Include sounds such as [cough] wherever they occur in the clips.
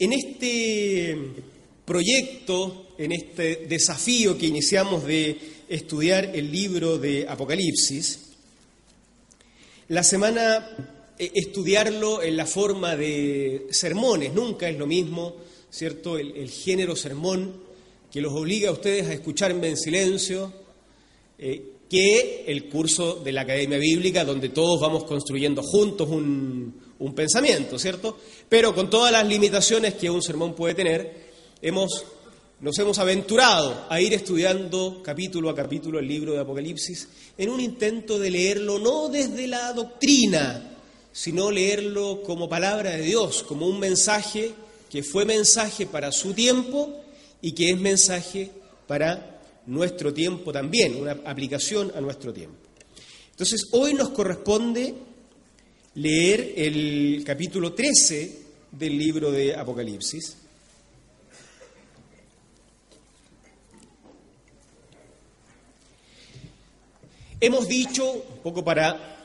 En este proyecto, en este desafío que iniciamos de estudiar el libro de Apocalipsis, la semana eh, estudiarlo en la forma de sermones, nunca es lo mismo, ¿cierto? El, género sermón que los obliga a ustedes a escucharme en silencio, eh, que el curso de la Academia Bíblica, donde todos vamos construyendo juntos un, un pensamiento, ¿cierto? Pero con todas las limitaciones que un sermón puede tener, hemos, nos hemos aventurado a ir estudiando capítulo a capítulo el libro de Apocalipsis en un intento de leerlo no desde la doctrina, sino leerlo como palabra de Dios, como un mensaje que fue mensaje para su tiempo y que es mensaje para nuestro tiempo también, una aplicación a nuestro tiempo. Entonces, hoy nos corresponde leer el capítulo 13 del libro de Apocalipsis. Hemos dicho, un poco para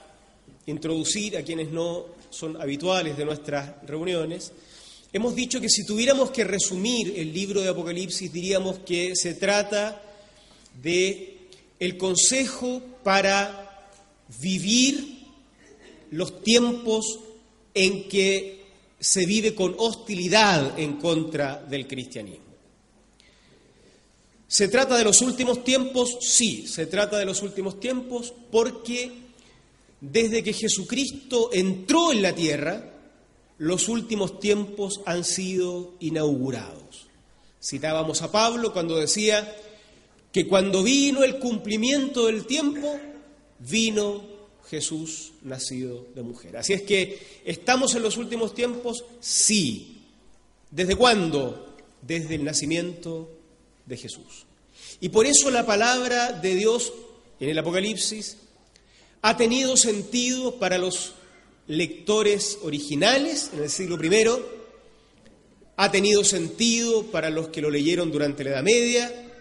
introducir a quienes no son habituales de nuestras reuniones, hemos dicho que si tuviéramos que resumir el libro de Apocalipsis diríamos que se trata de el consejo para vivir los tiempos en que se vive con hostilidad en contra del cristianismo. ¿Se trata de los últimos tiempos? Sí, se trata de los últimos tiempos porque desde que Jesucristo entró en la tierra, los últimos tiempos han sido inaugurados. Citábamos a Pablo cuando decía que cuando vino el cumplimiento del tiempo, vino Jesús nacido de mujer. Así es que, ¿estamos en los últimos tiempos? Sí. ¿Desde cuándo? Desde el nacimiento de Jesús. Y por eso la palabra de Dios en el Apocalipsis ha tenido sentido para los lectores originales en el siglo I, ha tenido sentido para los que lo leyeron durante la Edad Media,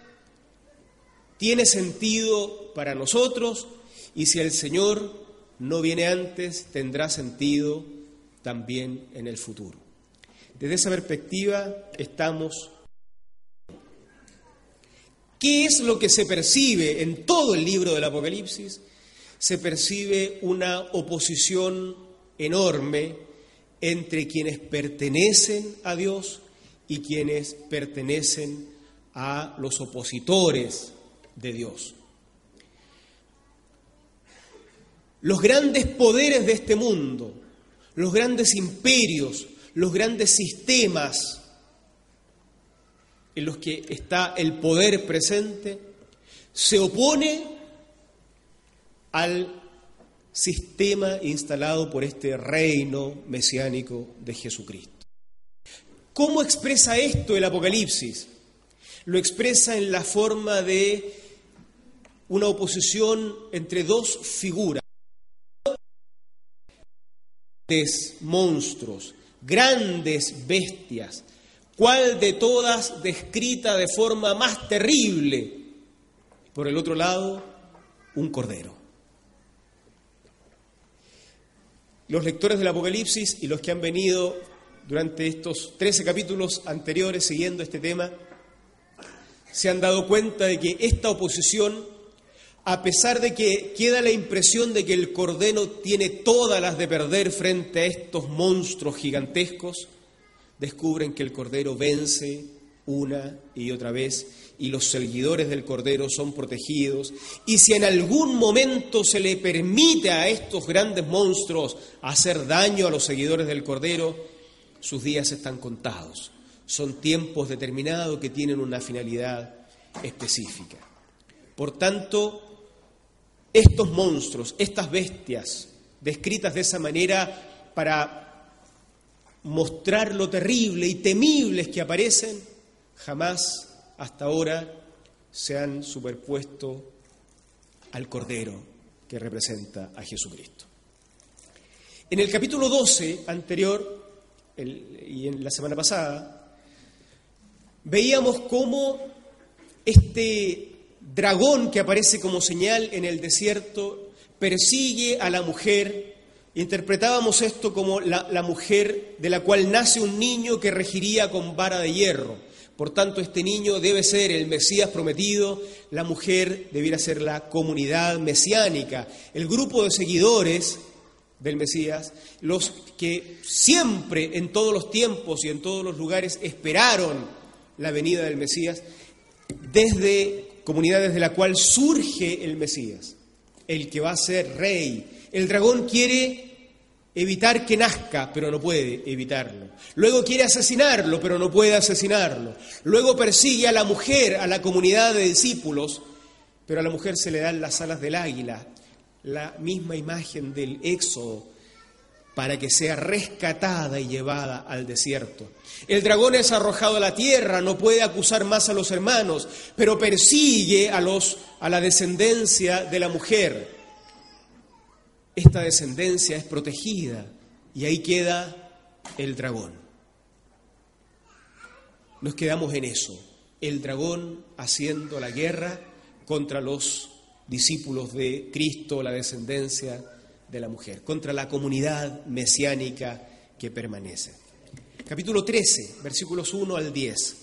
tiene sentido para nosotros y si el Señor no viene antes, tendrá sentido también en el futuro. Desde esa perspectiva estamos... ¿Qué es lo que se percibe en todo el libro del Apocalipsis? Se percibe una oposición enorme entre quienes pertenecen a Dios y quienes pertenecen a los opositores de Dios. Los grandes poderes de este mundo, los grandes imperios, los grandes sistemas en los que está el poder presente, se opone al sistema instalado por este reino mesiánico de Jesucristo. ¿Cómo expresa esto el Apocalipsis? Lo expresa en la forma de una oposición entre dos figuras monstruos, grandes bestias, cuál de todas descrita de forma más terrible. Por el otro lado, un cordero. Los lectores del Apocalipsis y los que han venido durante estos 13 capítulos anteriores siguiendo este tema, se han dado cuenta de que esta oposición a pesar de que queda la impresión de que el Cordero tiene todas las de perder frente a estos monstruos gigantescos, descubren que el Cordero vence una y otra vez y los seguidores del Cordero son protegidos. Y si en algún momento se le permite a estos grandes monstruos hacer daño a los seguidores del Cordero, sus días están contados. Son tiempos determinados que tienen una finalidad específica. Por tanto, estos monstruos, estas bestias, descritas de esa manera para mostrar lo terrible y temibles que aparecen, jamás hasta ahora se han superpuesto al Cordero que representa a Jesucristo. En el capítulo 12 anterior y en la semana pasada, veíamos cómo este dragón que aparece como señal en el desierto persigue a la mujer. Interpretábamos esto como la, mujer de la cual nace un niño que regiría con vara de hierro. Por tanto, este niño debe ser el Mesías prometido, la mujer debiera ser la comunidad mesiánica, el grupo de seguidores del Mesías, los que siempre, en todos los tiempos y en todos los lugares, esperaron la venida del Mesías, desde comunidades de la cual surge el Mesías, el que va a ser rey. El dragón quiere evitar que nazca, pero no puede evitarlo. Luego quiere asesinarlo, pero no puede asesinarlo. Luego persigue a la mujer, a la comunidad de discípulos, pero a la mujer se le dan las alas del águila, la misma imagen del éxodo, para que sea rescatada y llevada al desierto. El dragón es arrojado a la tierra, no puede acusar más a los hermanos, pero persigue a, los, a la descendencia de la mujer. Esta descendencia es protegida y ahí queda el dragón. Nos quedamos en eso, el dragón haciendo la guerra contra los discípulos de Cristo, la descendencia de la mujer, contra la comunidad mesiánica que permanece. Capítulo 13, versículos 1 al 10.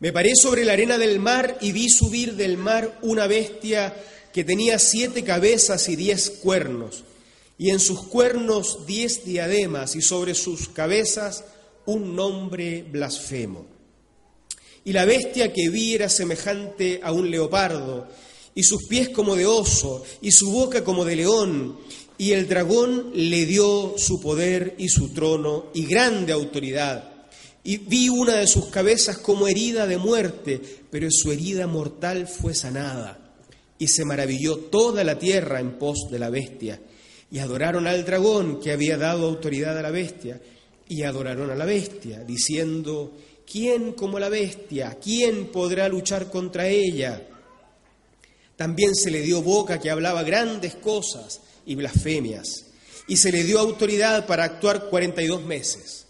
Me paré sobre la arena del mar y vi subir del mar una bestia que tenía siete cabezas y diez cuernos, y en sus cuernos diez diademas, y sobre sus cabezas un nombre blasfemo. Y la bestia que vi era semejante a un leopardo, y sus pies como de oso, y su boca como de león, y el dragón le dio su poder y su trono y grande autoridad. Y vi una de sus cabezas como herida de muerte, pero su herida mortal fue sanada. Y se maravilló toda la tierra en pos de la bestia. Y adoraron al dragón que había dado autoridad a la bestia. Y adoraron a la bestia, diciendo, ¿quién como la bestia? ¿Quién podrá luchar contra ella? También se le dio boca que hablaba grandes cosas y blasfemias, y se le dio autoridad para actuar 42 meses.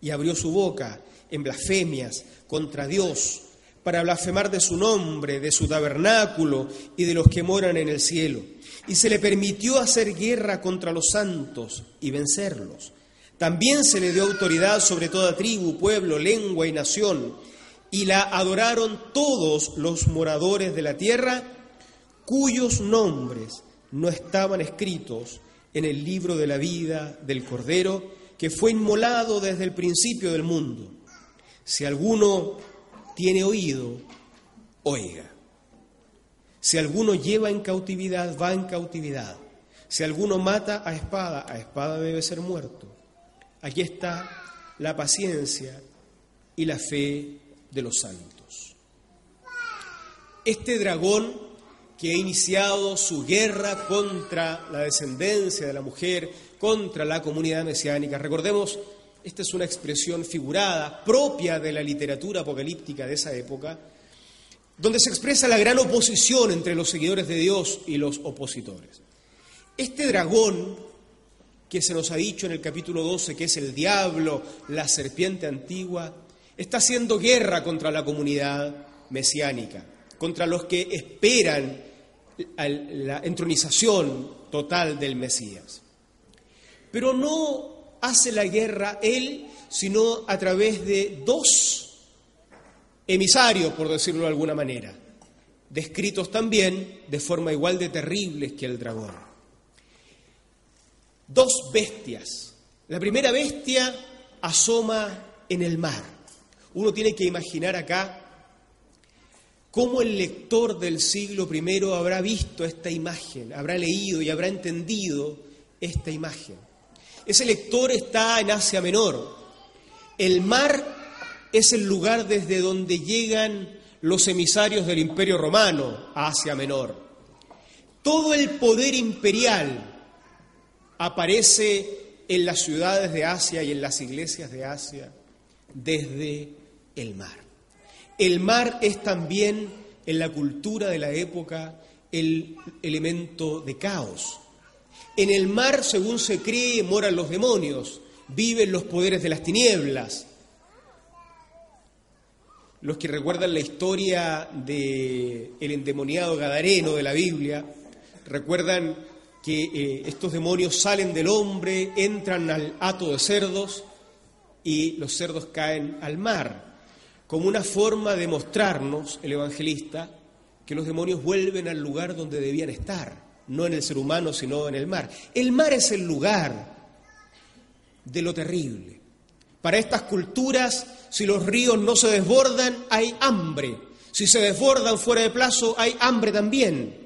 Y abrió su boca en blasfemias contra Dios, para blasfemar de su nombre, de su tabernáculo y de los que moran en el cielo. Y se le permitió hacer guerra contra los santos y vencerlos. También se le dio autoridad sobre toda tribu, pueblo, lengua y nación y la adoraron todos los moradores de la tierra cuyos nombres no estaban escritos en el libro de la vida del Cordero que fue inmolado desde el principio del mundo. Si alguno tiene oído, oiga. Si alguno lleva en cautividad, va en cautividad. Si alguno mata a espada, a espada debe ser muerto. Aquí está la paciencia y la fe de los santos. Este dragón que ha iniciado su guerra contra la descendencia de la mujer, contra la comunidad mesiánica, recordemos, esta es una expresión figurada propia de la literatura apocalíptica de esa época, donde se expresa la gran oposición entre los seguidores de Dios y los opositores. Este dragón que se nos ha dicho en el capítulo 12 que es el diablo, la serpiente antigua, está haciendo guerra contra la comunidad mesiánica, contra los que esperan la entronización total del Mesías. Pero no hace la guerra él, sino a través de dos emisarios, por decirlo de alguna manera, descritos también de forma igual de terribles que el dragón. Dos bestias. La primera bestia asoma en el mar. Uno tiene que imaginar acá cómo el lector del siglo I habrá visto esta imagen, habrá leído y habrá entendido esta imagen. Ese lector está en Asia Menor. El mar es el lugar desde donde llegan los emisarios del Imperio Romano a Asia Menor. Todo el poder imperial aparece en las ciudades de Asia y en las iglesias de Asia desde el mar. El mar es también en la cultura de la época el elemento de caos. En el mar, según se cree, moran los demonios, viven los poderes de las tinieblas. Los que recuerdan la historia del el endemoniado Gadareno de la Biblia, recuerdan que eh, estos demonios salen del hombre, entran al hato de cerdos y los cerdos caen al mar, como una forma de mostrarnos, el evangelista, que los demonios vuelven al lugar donde debían estar, no en el ser humano, sino en el mar. El mar es el lugar de lo terrible. Para estas culturas, si los ríos no se desbordan, hay hambre. Si se desbordan fuera de plazo, hay hambre también.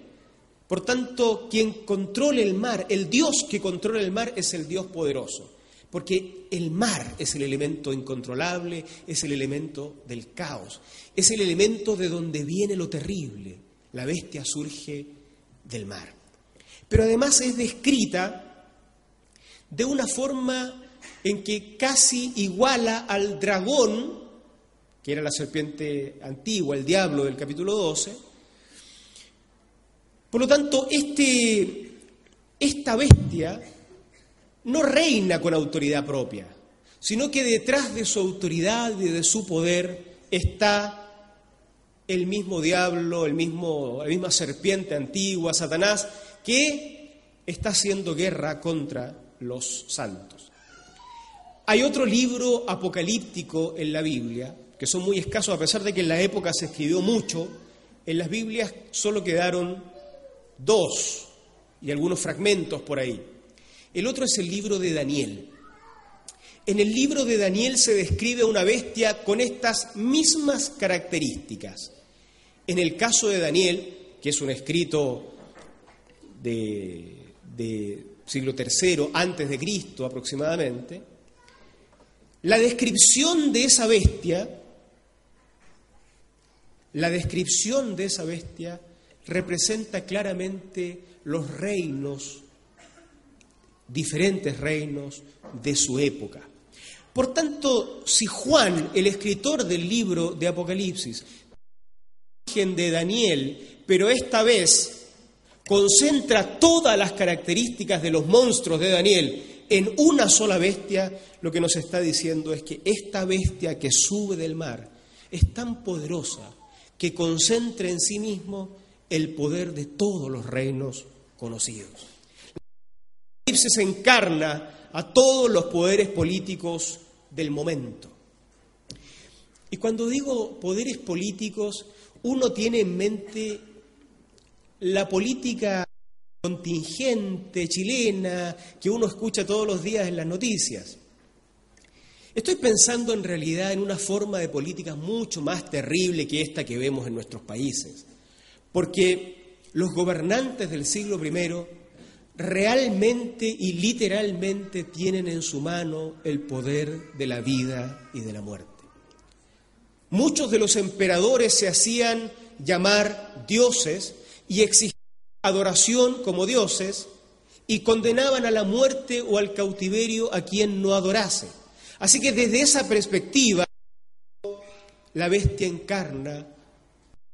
Por tanto, quien controla el mar, el Dios que controla el mar es el Dios poderoso, porque el mar es el elemento incontrolable, es el elemento del caos, es el elemento de donde viene lo terrible. La bestia surge del mar. Pero además es descrita de una forma en que casi iguala al dragón, que era la serpiente antigua, el diablo del capítulo 12, por lo tanto, este, esta bestia no reina con autoridad propia, sino que detrás de su autoridad y de su poder está el mismo diablo, el mismo, la misma serpiente antigua, Satanás, que está haciendo guerra contra los santos. Hay otro libro apocalíptico en la Biblia, que son muy escasos, a pesar de que en la época se escribió mucho, en las Biblias solo quedaron dos y algunos fragmentos por ahí. El otro es el libro de Daniel. En el libro de Daniel se describe una bestia con estas mismas características. En el caso de Daniel, que es un escrito de, siglo III antes de Cristo aproximadamente, la descripción de esa bestia, la descripción de esa bestia representa claramente los reinos, diferentes reinos de su época. Por tanto, si Juan, el escritor del libro de Apocalipsis, de Daniel, pero esta vez concentra todas las características de los monstruos de Daniel en una sola bestia, lo que nos está diciendo es que esta bestia que sube del mar es tan poderosa que concentra en sí mismo el poder de todos los reinos conocidos. Se encarna a todos los poderes políticos del momento. Y cuando digo poderes políticos, uno tiene en mente la política contingente chilena que uno escucha todos los días en las noticias. Estoy pensando en realidad en una forma de política mucho más terrible que esta que vemos en nuestros países. Porque los gobernantes del siglo I realmente y literalmente tienen en su mano el poder de la vida y de la muerte. Muchos de los emperadores se hacían llamar dioses y exigían adoración como dioses y condenaban a la muerte o al cautiverio a quien no adorase. Así que desde esa perspectiva, la bestia encarna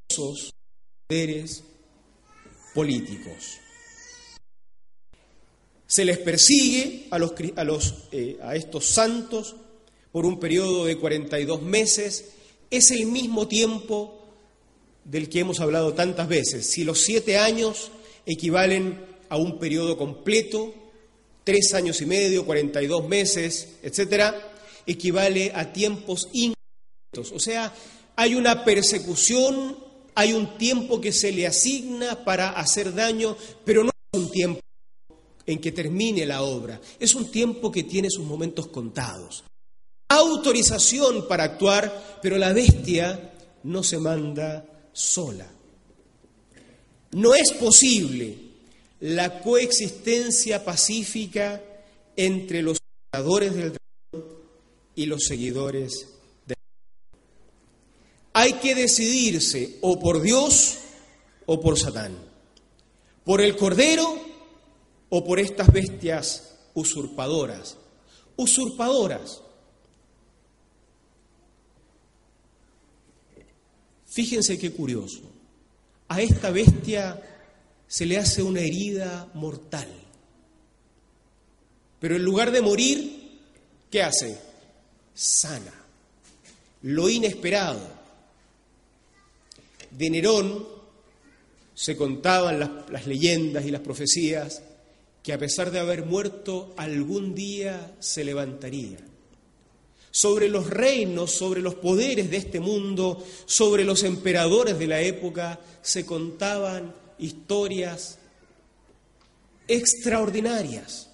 esos poderes políticos. Se les persigue a, los, a, los, eh, a estos santos por un periodo de 42 meses. Es el mismo tiempo del que hemos hablado tantas veces. Si los siete años equivalen a un periodo completo, tres años y medio, 42 meses, etcétera, equivale a tiempos incompletos. O sea, hay una persecución hay un tiempo que se le asigna para hacer daño, pero no es un tiempo en que termine la obra, es un tiempo que tiene sus momentos contados. Autorización para actuar, pero la bestia no se manda sola. No es posible la coexistencia pacífica entre los seguidores del dragón y los seguidores hay que decidirse o por Dios o por Satán, por el Cordero o por estas bestias usurpadoras. Usurpadoras. Fíjense qué curioso. A esta bestia se le hace una herida mortal. Pero en lugar de morir, ¿qué hace? Sana. Lo inesperado de Nerón se contaban las, leyendas y las profecías que a pesar de haber muerto, algún día se levantaría. Sobre los reinos, sobre los poderes de este mundo, sobre los emperadores de la época, se contaban historias extraordinarias.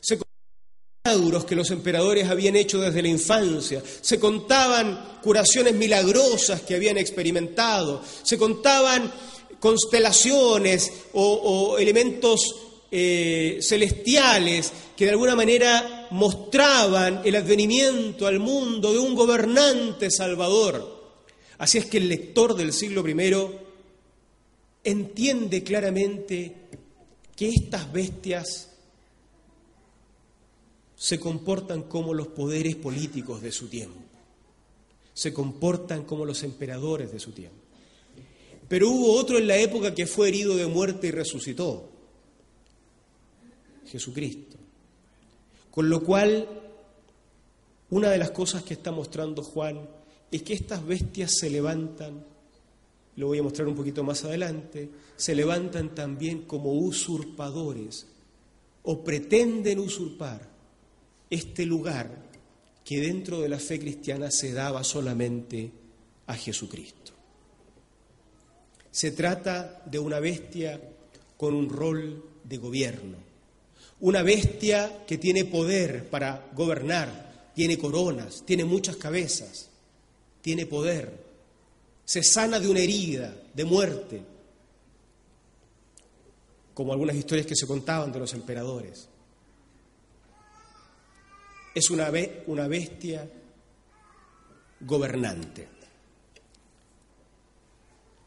Se contaban que los emperadores habían hecho desde la infancia, se contaban curaciones milagrosas que habían experimentado, se contaban constelaciones o, elementos eh, celestiales que de alguna manera mostraban el advenimiento al mundo de un gobernante salvador. Así es que el lector del siglo I entiende claramente que estas bestias se comportan como los poderes políticos de su tiempo, se comportan como los emperadores de su tiempo. Pero hubo otro en la época que fue herido de muerte y resucitó, Jesucristo. Con lo cual, una de las cosas que está mostrando Juan es que estas bestias se levantan, lo voy a mostrar un poquito más adelante, se levantan también como usurpadores o pretenden usurpar este lugar que dentro de la fe cristiana se daba solamente a Jesucristo. Se trata de una bestia con un rol de gobierno, una bestia que tiene poder para gobernar, tiene coronas, tiene muchas cabezas, tiene poder, se sana de una herida, de muerte, como algunas historias que se contaban de los emperadores. Es una, una bestia gobernante.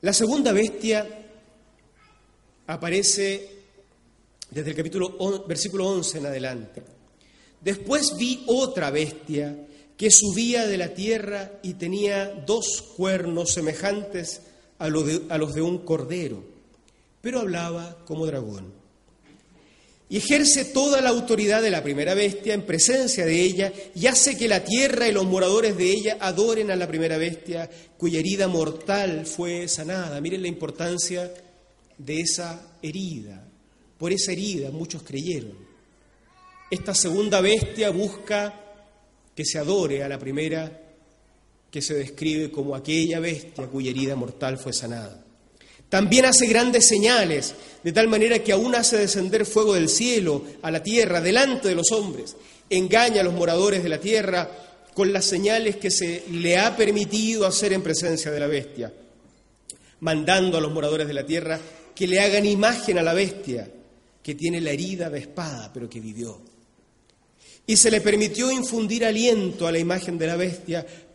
La segunda bestia aparece desde el capítulo versículo 11 en adelante. Después vi otra bestia que subía de la tierra y tenía dos cuernos semejantes a, a los de un cordero, pero hablaba como dragón y ejerce toda la autoridad de la primera bestia en presencia de ella y hace que la tierra y los moradores de ella adoren a la primera bestia cuya herida mortal fue sanada. Miren la importancia de esa herida. Por esa herida muchos creyeron. Esta segunda bestia busca que se adore a la primera que se describe como aquella bestia cuya herida mortal fue sanada. También hace grandes señales, de tal manera que aún hace descender fuego del cielo a la tierra delante de los hombres. Engaña a los moradores de la tierra con las señales que se le ha permitido hacer en presencia de la bestia, mandando a los moradores de la tierra que le hagan imagen a la bestia, que tiene la herida de espada, pero que vivió. Y se le permitió infundir aliento a la imagen de la bestia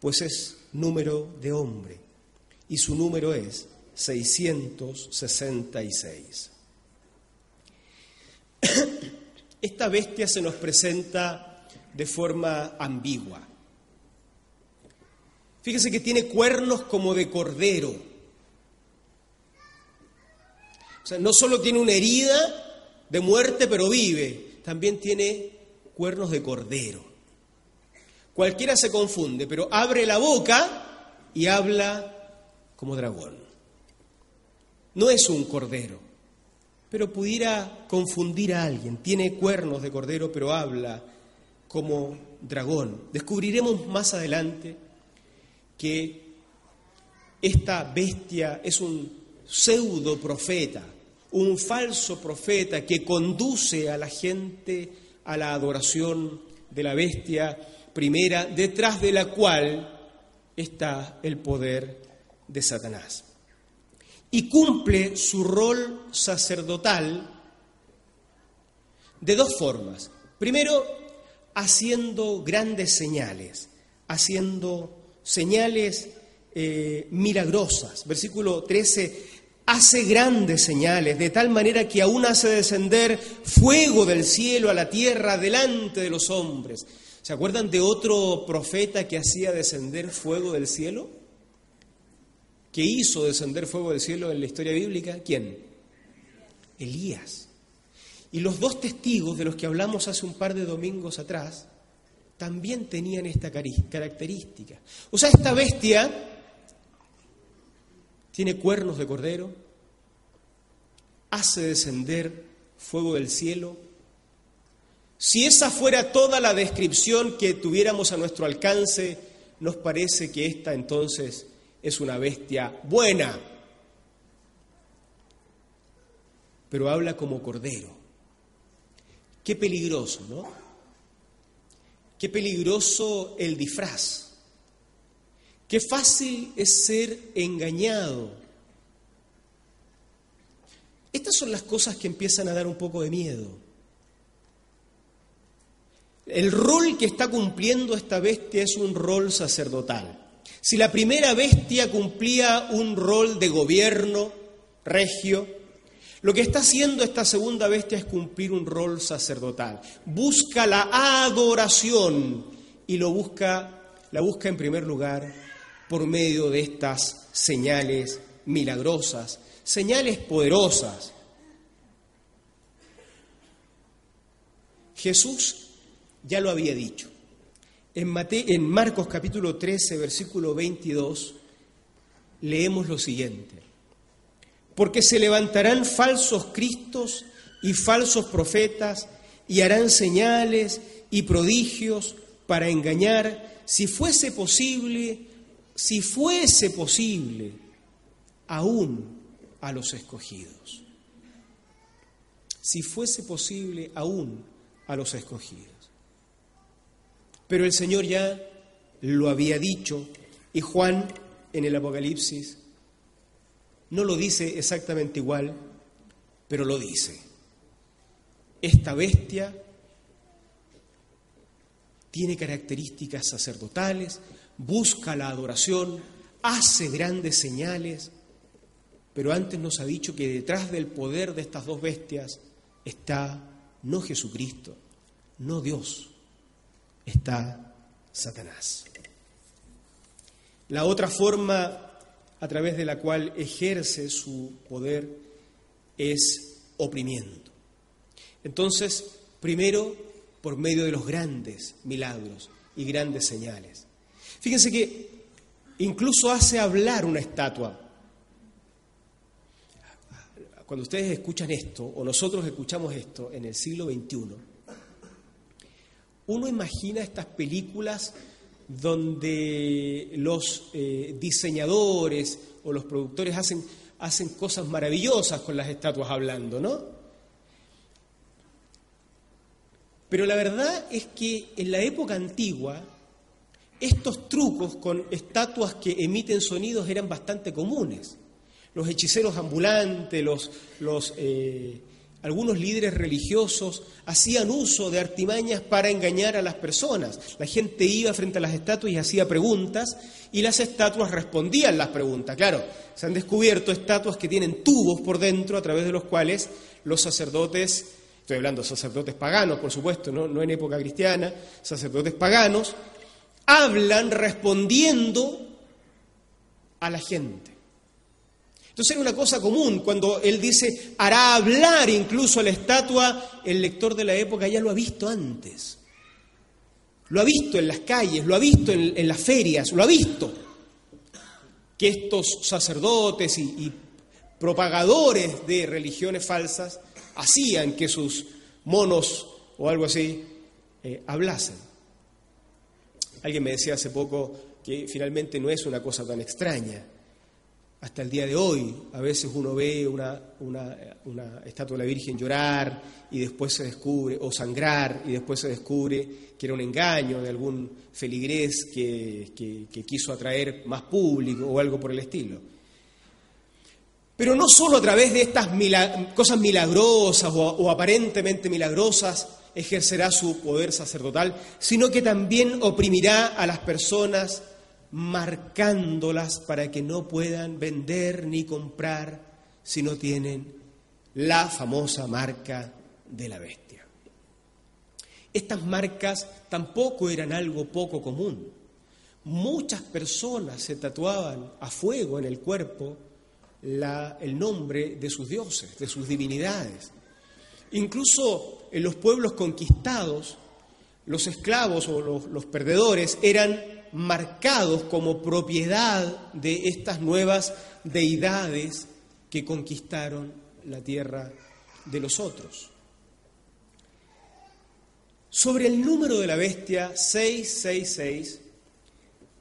pues es número de hombre y su número es 666. [coughs] Esta bestia se nos presenta de forma ambigua. Fíjese que tiene cuernos como de cordero. O sea, no solo tiene una herida de muerte, pero vive, también tiene cuernos de cordero. Cualquiera se confunde, pero abre la boca y habla como dragón. No es un cordero, pero pudiera confundir a alguien. Tiene cuernos de cordero, pero habla como dragón. Descubriremos más adelante que esta bestia es un pseudo profeta, un falso profeta que conduce a la gente a la adoración de la bestia primera, detrás de la cual está el poder de Satanás. Y cumple su rol sacerdotal de dos formas. Primero, haciendo grandes señales, haciendo señales eh, milagrosas. Versículo 13, hace grandes señales, de tal manera que aún hace descender fuego del cielo a la tierra delante de los hombres. ¿Se acuerdan de otro profeta que hacía descender fuego del cielo? ¿Que hizo descender fuego del cielo en la historia bíblica? ¿Quién? Elías. Y los dos testigos de los que hablamos hace un par de domingos atrás también tenían esta característica. O sea, esta bestia tiene cuernos de cordero, hace descender fuego del cielo. Si esa fuera toda la descripción que tuviéramos a nuestro alcance, nos parece que esta entonces es una bestia buena, pero habla como cordero. Qué peligroso, ¿no? Qué peligroso el disfraz. Qué fácil es ser engañado. Estas son las cosas que empiezan a dar un poco de miedo. El rol que está cumpliendo esta bestia es un rol sacerdotal. Si la primera bestia cumplía un rol de gobierno regio, lo que está haciendo esta segunda bestia es cumplir un rol sacerdotal. Busca la adoración y lo busca, la busca en primer lugar por medio de estas señales milagrosas, señales poderosas. Jesús ya lo había dicho. En, Marcos capítulo 13, versículo 22, leemos lo siguiente. Porque se levantarán falsos cristos y falsos profetas y harán señales y prodigios para engañar, si fuese posible, si fuese posible, aún a los escogidos. Si fuese posible, aún a los escogidos. Pero el Señor ya lo había dicho y Juan en el Apocalipsis no lo dice exactamente igual, pero lo dice. Esta bestia tiene características sacerdotales, busca la adoración, hace grandes señales, pero antes nos ha dicho que detrás del poder de estas dos bestias está no Jesucristo, no Dios, está Satanás. La otra forma a través de la cual ejerce su poder es oprimiendo. Entonces, primero, por medio de los grandes milagros y grandes señales. Fíjense que incluso hace hablar una estatua. Cuando ustedes escuchan esto, o nosotros escuchamos esto en el siglo XXI, uno imagina estas películas donde los eh, diseñadores o los productores hacen, hacen cosas maravillosas con las estatuas hablando, ¿no? Pero la verdad es que en la época antigua estos trucos con estatuas que emiten sonidos eran bastante comunes. Los hechiceros ambulantes, los, los eh, algunos líderes religiosos hacían uso de artimañas para engañar a las personas. La gente iba frente a las estatuas y hacía preguntas y las estatuas respondían las preguntas. Claro, se han descubierto estatuas que tienen tubos por dentro a través de los cuales los sacerdotes, estoy hablando de sacerdotes paganos, por supuesto, no, no en época cristiana, sacerdotes paganos, hablan respondiendo a la gente. Entonces era una cosa común, cuando él dice, hará hablar incluso a la estatua, el lector de la época ya lo ha visto antes. Lo ha visto en las calles, lo ha visto en, las ferias, lo ha visto. Que estos sacerdotes y, propagadores de religiones falsas hacían que sus monos o algo así eh, hablasen. Alguien me decía hace poco que finalmente no es una cosa tan extraña hasta el día de hoy. A veces uno ve una, estatua de la Virgen llorar y después se descubre, o sangrar, y después se descubre que era un engaño de algún feligrés que, quiso atraer más público o algo por el estilo. Pero no solo a través de estas cosas milagrosas o aparentemente milagrosas ejercerá su poder sacerdotal, sino que también oprimirá a las personas marcándolas para que no puedan vender ni comprar si no tienen la famosa marca de la bestia. Estas marcas tampoco eran algo poco común. Muchas personas se tatuaban a fuego en el cuerpo el nombre de sus dioses, de sus divinidades. Incluso en los pueblos conquistados, los esclavos o los, los perdedores eran marcados como propiedad de estas nuevas deidades que conquistaron la tierra de los otros. Sobre el número de la bestia 666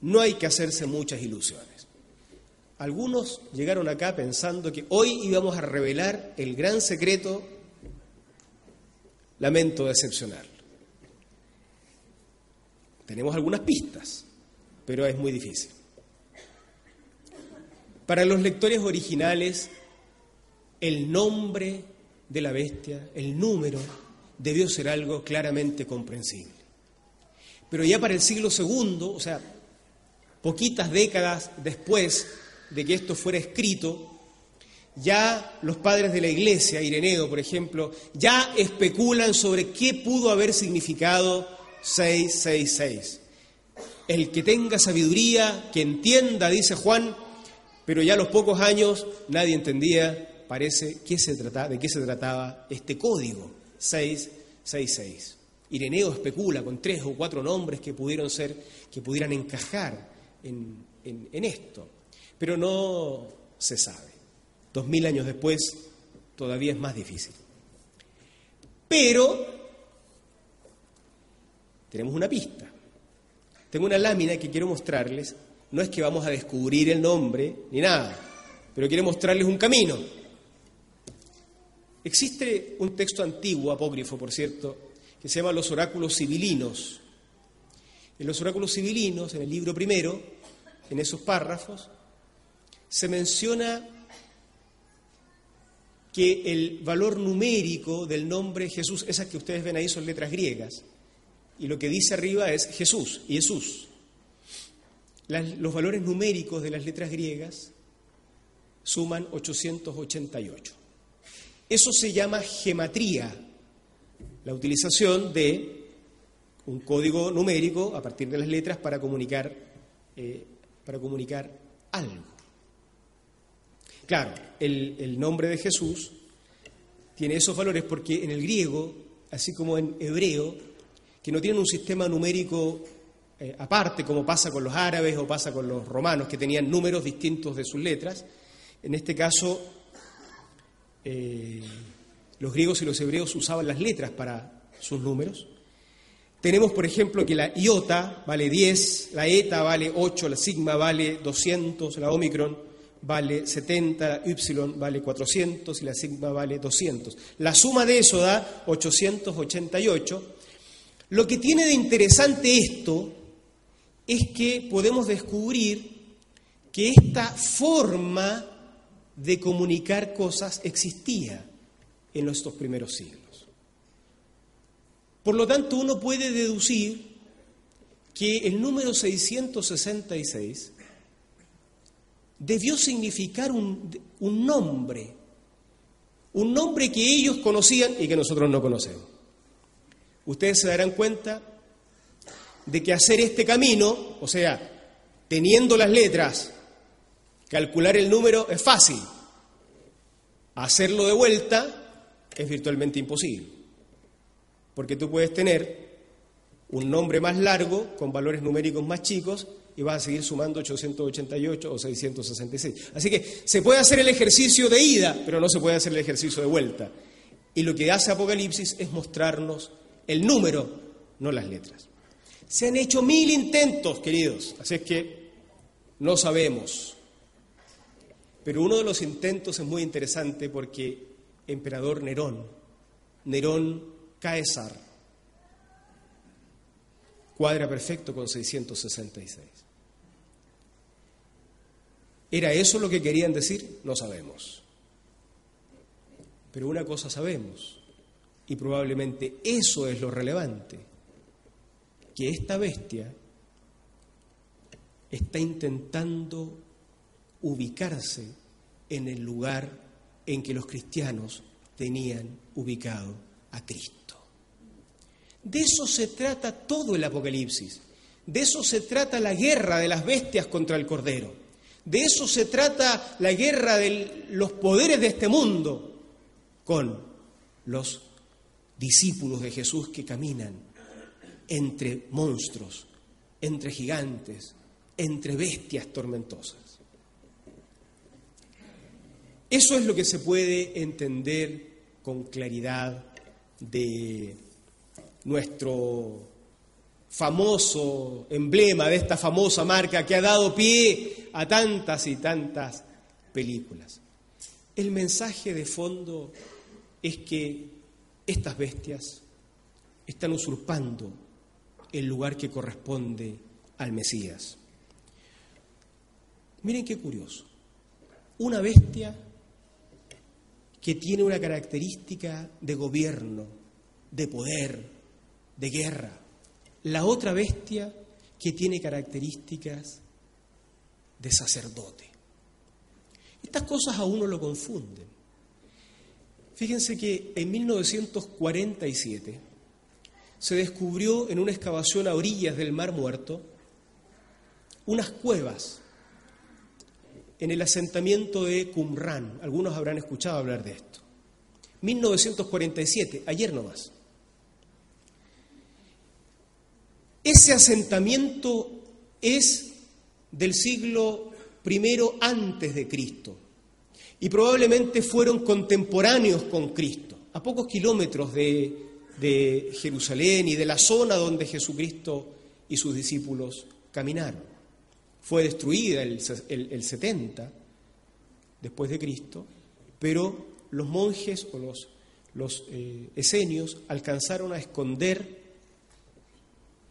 no hay que hacerse muchas ilusiones. Algunos llegaron acá pensando que hoy íbamos a revelar el gran secreto, lamento decepcionarlo. Tenemos algunas pistas, pero es muy difícil. Para los lectores originales, el nombre de la bestia, el número, debió ser algo claramente comprensible. Pero ya para el siglo II, o sea, poquitas décadas después de que esto fuera escrito, ya los padres de la iglesia, Ireneo por ejemplo, ya especulan sobre qué pudo haber significado 666. El que tenga sabiduría, que entienda, dice Juan, pero ya a los pocos años nadie entendía parece se de qué se trataba este código 666. Ireneo especula con tres o cuatro nombres que pudieron ser, que pudieran encajar en, en esto, pero no se sabe. Dos mil años después todavía es más difícil. Pero tenemos una pista. Tengo una lámina que quiero mostrarles. No es que vamos a descubrir el nombre ni nada, pero quiero mostrarles un camino. Existe un texto antiguo, apócrifo, por cierto, que se llama Los oráculos civilinos. En los oráculos civilinos, en el libro primero, en esos párrafos, se menciona que el valor numérico del nombre Jesús, esas que ustedes ven ahí son letras griegas, y lo que dice arriba es Jesús Jesús. los valores numéricos de las letras griegas suman 888. Eso se llama gematría, la utilización de un código numérico a partir de las letras para comunicar, eh, para comunicar algo. Claro, el, nombre de Jesús tiene esos valores porque en el griego, así como en hebreo, que no tienen un sistema numérico eh, aparte, como pasa con los árabes o pasa con los romanos, que tenían números distintos de sus letras, en este caso eh, los griegos y los hebreos usaban las letras para sus números. Tenemos, por ejemplo, que la iota vale 10, la eta vale 8, la sigma vale 200, la omicron vale 70, la y vale 400 y la sigma vale 200. La suma de eso da 888. Lo que tiene de interesante esto es que podemos descubrir que esta forma de comunicar cosas existía en estos primeros siglos. Por lo tanto, uno puede deducir que el número 666 debió significar un, un, nombre, un nombre que ellos conocían y que nosotros no conocemos. Ustedes se darán cuenta de que hacer este camino, o sea, teniendo las letras Calcular el número es fácil. Hacerlo de vuelta es virtualmente imposible. Porque tú puedes tener un nombre más largo con valores numéricos más chicos y vas a seguir sumando 888 o 666. Así que se puede hacer el ejercicio de ida, pero no se puede hacer el ejercicio de vuelta. Y lo que hace Apocalipsis es mostrarnos el número, no las letras. Se han hecho mil intentos, queridos, así es que no sabemos. Pero uno de los intentos es muy interesante porque emperador Nerón, Nerón Caesar, cuadra perfecto con 666. ¿Era eso lo que querían decir? No sabemos. Pero una cosa sabemos, y probablemente eso es lo relevante, que esta bestia está intentando ubicarse en el lugar en que los cristianos tenían ubicado a Cristo. De eso se trata todo el Apocalipsis. De eso se trata la guerra de las bestias contra el Cordero. De eso se trata la guerra de los poderes de este mundo con los discípulos de Jesús que caminan entre monstruos, entre gigantes, entre bestias tormentosas. Eso es lo que se puede entender con claridad de nuestro famoso emblema de esta famosa marca que ha dado pie a tantas y tantas películas. El mensaje de fondo es que estas bestias están usurpando el lugar que corresponde al Mesías. Miren qué curioso. Una bestia que tiene una característica de gobierno, de poder, de guerra. La otra bestia que tiene características de sacerdote. Estas cosas a uno lo confunden. Fíjense que en 1947 se descubrió en una excavación a orillas del Mar Muerto unas cuevas en el asentamiento de Qumran. Algunos habrán escuchado hablar de esto. 1947, ayer nomás. Ese asentamiento es del siglo I antes de Cristo y probablemente fueron contemporáneos con Cristo, a pocos kilómetros de, Jerusalén y de la zona donde Jesucristo y sus discípulos caminaron. Fue destruida el, 70 después de Cristo, pero los monjes o los, los eh, esenios alcanzaron a esconder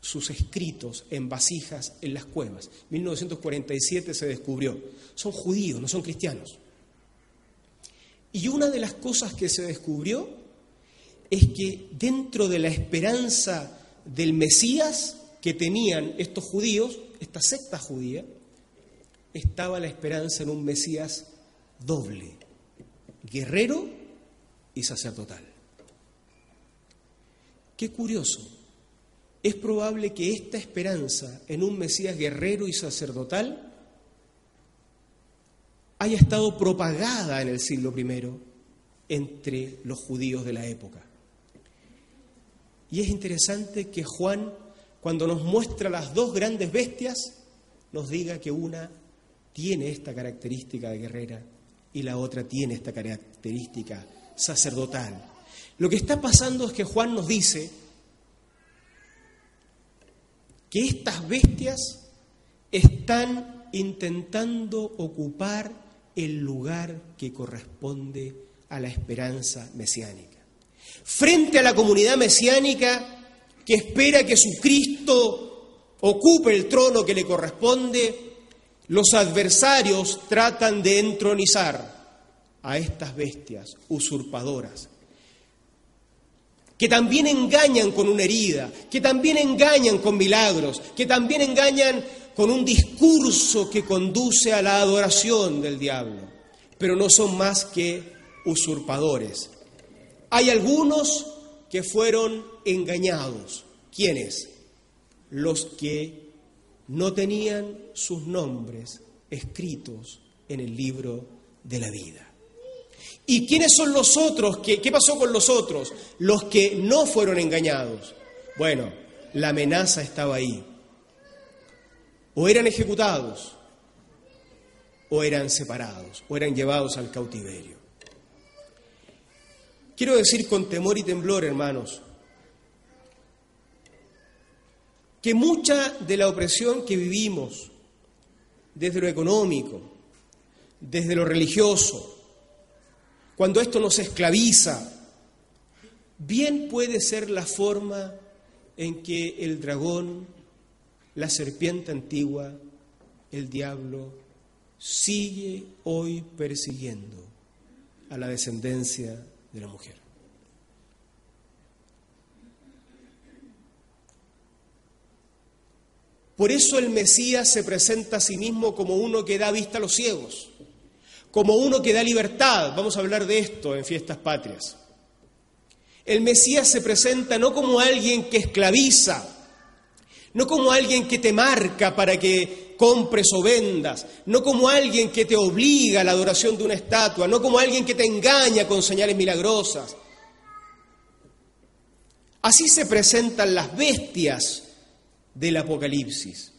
sus escritos en vasijas en las cuevas. 1947 se descubrió. Son judíos, no son cristianos. Y una de las cosas que se descubrió es que dentro de la esperanza del Mesías que tenían estos judíos, esta secta judía, estaba la esperanza en un Mesías doble, guerrero y sacerdotal. Qué curioso es probable que esta esperanza en un Mesías guerrero y sacerdotal haya estado propagada en el siglo I entre los judíos de la época. Y es interesante que Juan, cuando nos muestra las dos grandes bestias, nos diga que una tiene esta característica de guerrera y la otra tiene esta característica sacerdotal. Lo que está pasando es que Juan nos dice que estas bestias están intentando ocupar el lugar que corresponde a la esperanza mesiánica. Frente a la comunidad mesiánica que espera que su Cristo ocupe el trono que le corresponde, los adversarios tratan de entronizar a estas bestias usurpadoras que también engañan con una herida, que también engañan con milagros, que también engañan con un discurso que conduce a la adoración del diablo, pero no son más que usurpadores. Hay algunos que fueron engañados. ¿Quiénes? Los que no tenían sus nombres escritos en el libro de la vida. ¿Y quiénes son los otros? ¿Qué, ¿Qué pasó con los otros? Los que no fueron engañados. Bueno, la amenaza estaba ahí. O eran ejecutados, o eran separados, o eran llevados al cautiverio. Quiero decir con temor y temblor, hermanos, que mucha de la opresión que vivimos, desde lo económico, desde lo religioso, cuando esto nos esclaviza, bien puede ser la forma en que el dragón, la serpiente antigua, el diablo, sigue hoy persiguiendo a la descendencia de la mujer. Por eso el Mesías se presenta a sí mismo como uno que da vista a los ciegos como uno que da libertad. Vamos a hablar de esto en fiestas patrias. El Mesías se presenta no como alguien que esclaviza, no como alguien que te marca para que compres o vendas, no como alguien que te obliga a la adoración de una estatua, no como alguien que te engaña con señales milagrosas. Así se presentan las bestias del Apocalipsis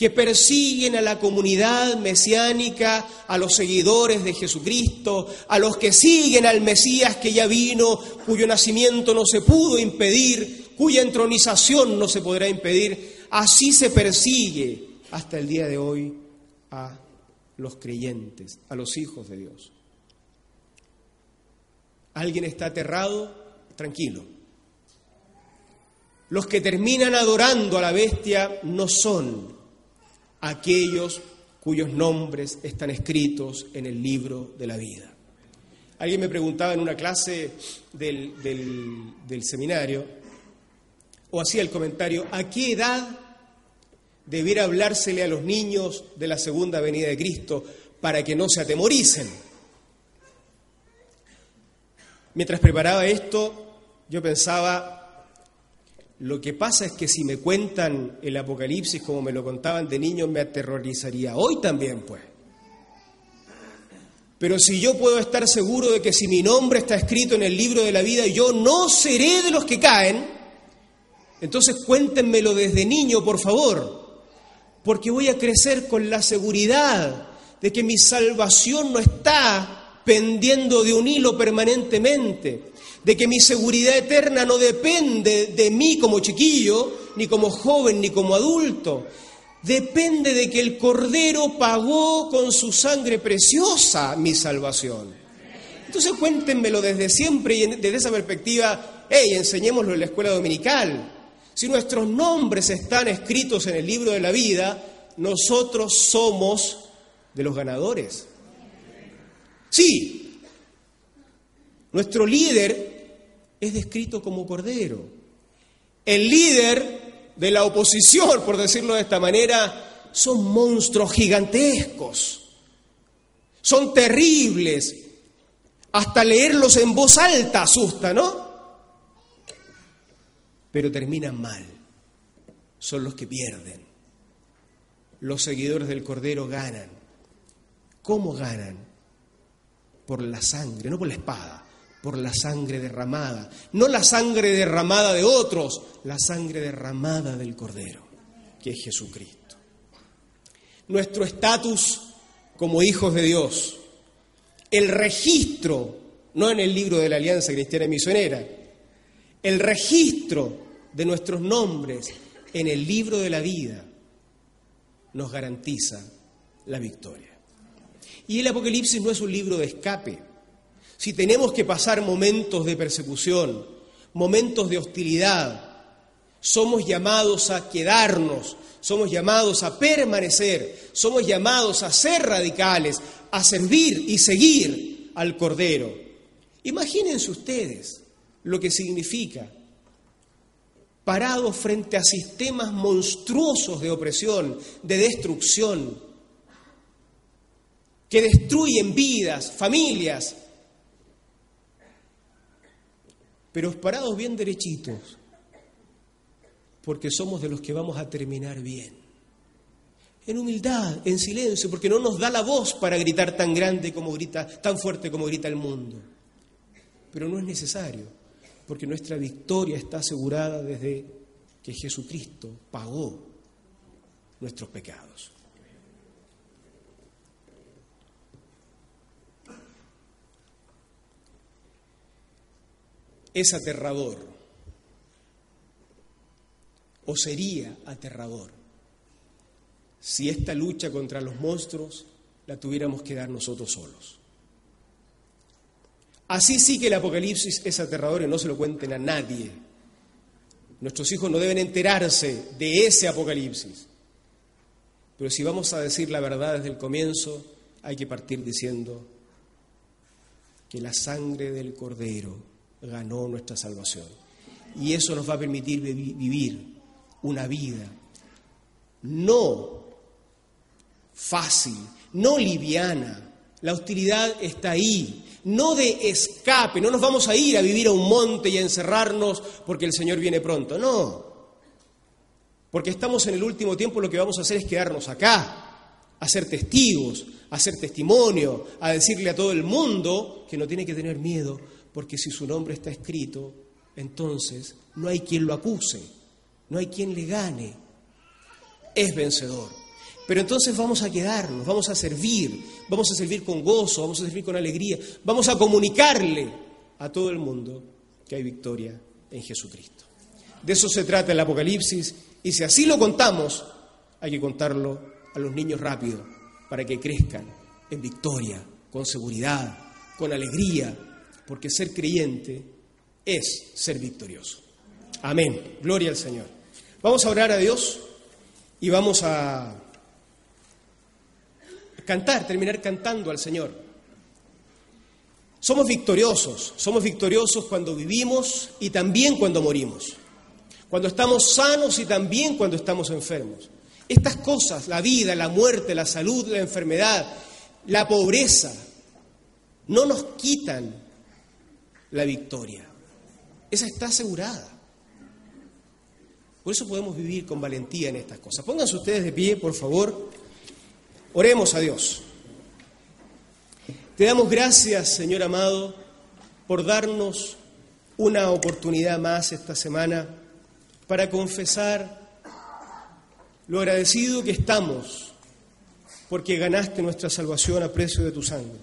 que persiguen a la comunidad mesiánica, a los seguidores de Jesucristo, a los que siguen al Mesías que ya vino, cuyo nacimiento no se pudo impedir, cuya entronización no se podrá impedir. Así se persigue hasta el día de hoy a los creyentes, a los hijos de Dios. ¿Alguien está aterrado? Tranquilo. Los que terminan adorando a la bestia no son aquellos cuyos nombres están escritos en el libro de la vida. Alguien me preguntaba en una clase del, del, seminario, o hacía el comentario, ¿a qué edad debiera hablársele a los niños de la segunda venida de Cristo para que no se atemoricen? Mientras preparaba esto, yo pensaba, lo que pasa es que si me cuentan el Apocalipsis como me lo contaban de niño, me aterrorizaría. Hoy también, pues. Pero si yo puedo estar seguro de que si mi nombre está escrito en el libro de la vida, yo no seré de los que caen, entonces cuéntenmelo desde niño, por favor, porque voy a crecer con la seguridad de que mi salvación no está pendiendo de un hilo permanentemente, de que mi seguridad eterna no depende de mí como chiquillo, ni como joven, ni como adulto. Depende de que el Cordero pagó con su sangre preciosa mi salvación. Entonces cuéntenmelo desde siempre y desde esa perspectiva, hey, enseñémoslo en la escuela dominical. Si nuestros nombres están escritos en el libro de la vida, nosotros somos de los ganadores. Sí, nuestro líder es descrito como cordero. El líder de la oposición, por decirlo de esta manera, son monstruos gigantescos, son terribles. Hasta leerlos en voz alta asusta, ¿no? Pero terminan mal. Son los que pierden. Los seguidores del Cordero ganan. ¿Cómo ganan? Por la sangre, no por la espada por la sangre derramada. No la sangre derramada de otros, la sangre derramada del Cordero, que es Jesucristo. Nuestro estatus como hijos de Dios, el registro, no en el libro de la Alianza Cristiana Misionera, el registro de nuestros nombres en el libro de la vida nos garantiza la victoria. Y el Apocalipsis no es un libro de escape si tenemos que pasar momentos de persecución, momentos de hostilidad, somos llamados a quedarnos, somos llamados a permanecer, somos llamados a ser radicales, a servir y seguir al Cordero. Imagínense ustedes lo que significa parados frente a sistemas monstruosos de opresión, de destrucción, que destruyen vidas, familias, pero parados bien derechitos, porque somos de los que vamos a terminar bien. En humildad, en silencio, porque no nos da la voz para gritar tan grande como grita, tan fuerte como grita el mundo. Pero no es necesario, porque nuestra victoria está asegurada desde que Jesucristo pagó nuestros pecados. Es aterrador, o sería aterrador, si esta lucha contra los monstruos la tuviéramos que dar nosotros solos. Así sí que el Apocalipsis es aterrador y no se lo cuenten a nadie. Nuestros hijos no deben enterarse de ese Apocalipsis. Pero si vamos a decir la verdad desde el comienzo, hay que partir diciendo que la sangre del Cordero ganó nuestra salvación. Y eso nos va a permitir vivir una vida no fácil, no liviana. La hostilidad está ahí, no de escape, no nos vamos a ir a vivir a un monte y a encerrarnos porque el Señor viene pronto, no. Porque estamos en el último tiempo, lo que vamos a hacer es quedarnos acá, a ser testigos, a hacer testimonio, a decirle a todo el mundo que no tiene que tener miedo, porque si su nombre está escrito, entonces no hay quien lo acuse, no hay quien le gane. Es vencedor. Pero entonces vamos a quedarnos, vamos a servir, vamos a servir con gozo, vamos a servir con alegría, vamos a comunicarle a todo el mundo que hay victoria en Jesucristo. De eso se trata el Apocalipsis y si así lo contamos, hay que contarlo a los niños rápido para que crezcan en victoria, con seguridad, con alegría, porque ser creyente es ser victorioso. Amén. Gloria al Señor. Vamos a orar a Dios y vamos a cantar, terminar cantando al Señor. Somos victoriosos, somos victoriosos cuando vivimos y también cuando morimos, cuando estamos sanos y también cuando estamos enfermos. Estas cosas, la vida, la muerte, la salud, la enfermedad, la pobreza, no nos quitan la victoria. Esa está asegurada. Por eso podemos vivir con valentía en estas cosas. Pónganse ustedes de pie, por favor. Oremos a Dios. Te damos gracias, Señor amado, por darnos una oportunidad más esta semana para confesar lo agradecido que estamos porque ganaste nuestra salvación a precio de tu sangre,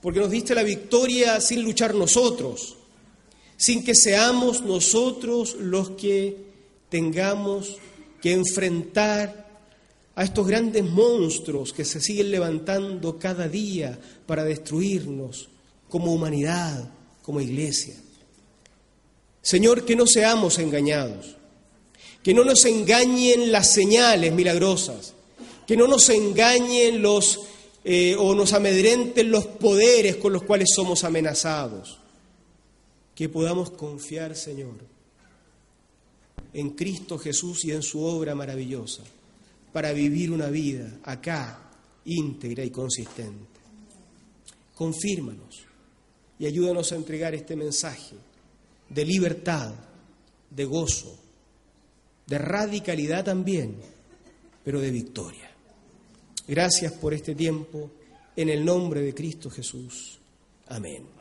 porque nos diste la victoria sin luchar nosotros, sin que seamos nosotros los que tengamos que enfrentar a estos grandes monstruos que se siguen levantando cada día para destruirnos como humanidad, como iglesia. Señor, que no seamos engañados, que no nos engañen las señales milagrosas, que no nos engañen los eh, o nos amedrenten los poderes con los cuales somos amenazados. Que podamos confiar, Señor, en Cristo Jesús y en su obra maravillosa para vivir una vida acá íntegra y consistente. Confírmanos y ayúdanos a entregar este mensaje de libertad, de gozo, de radicalidad también, pero de victoria. Gracias por este tiempo, en el nombre de Cristo Jesús. Amén.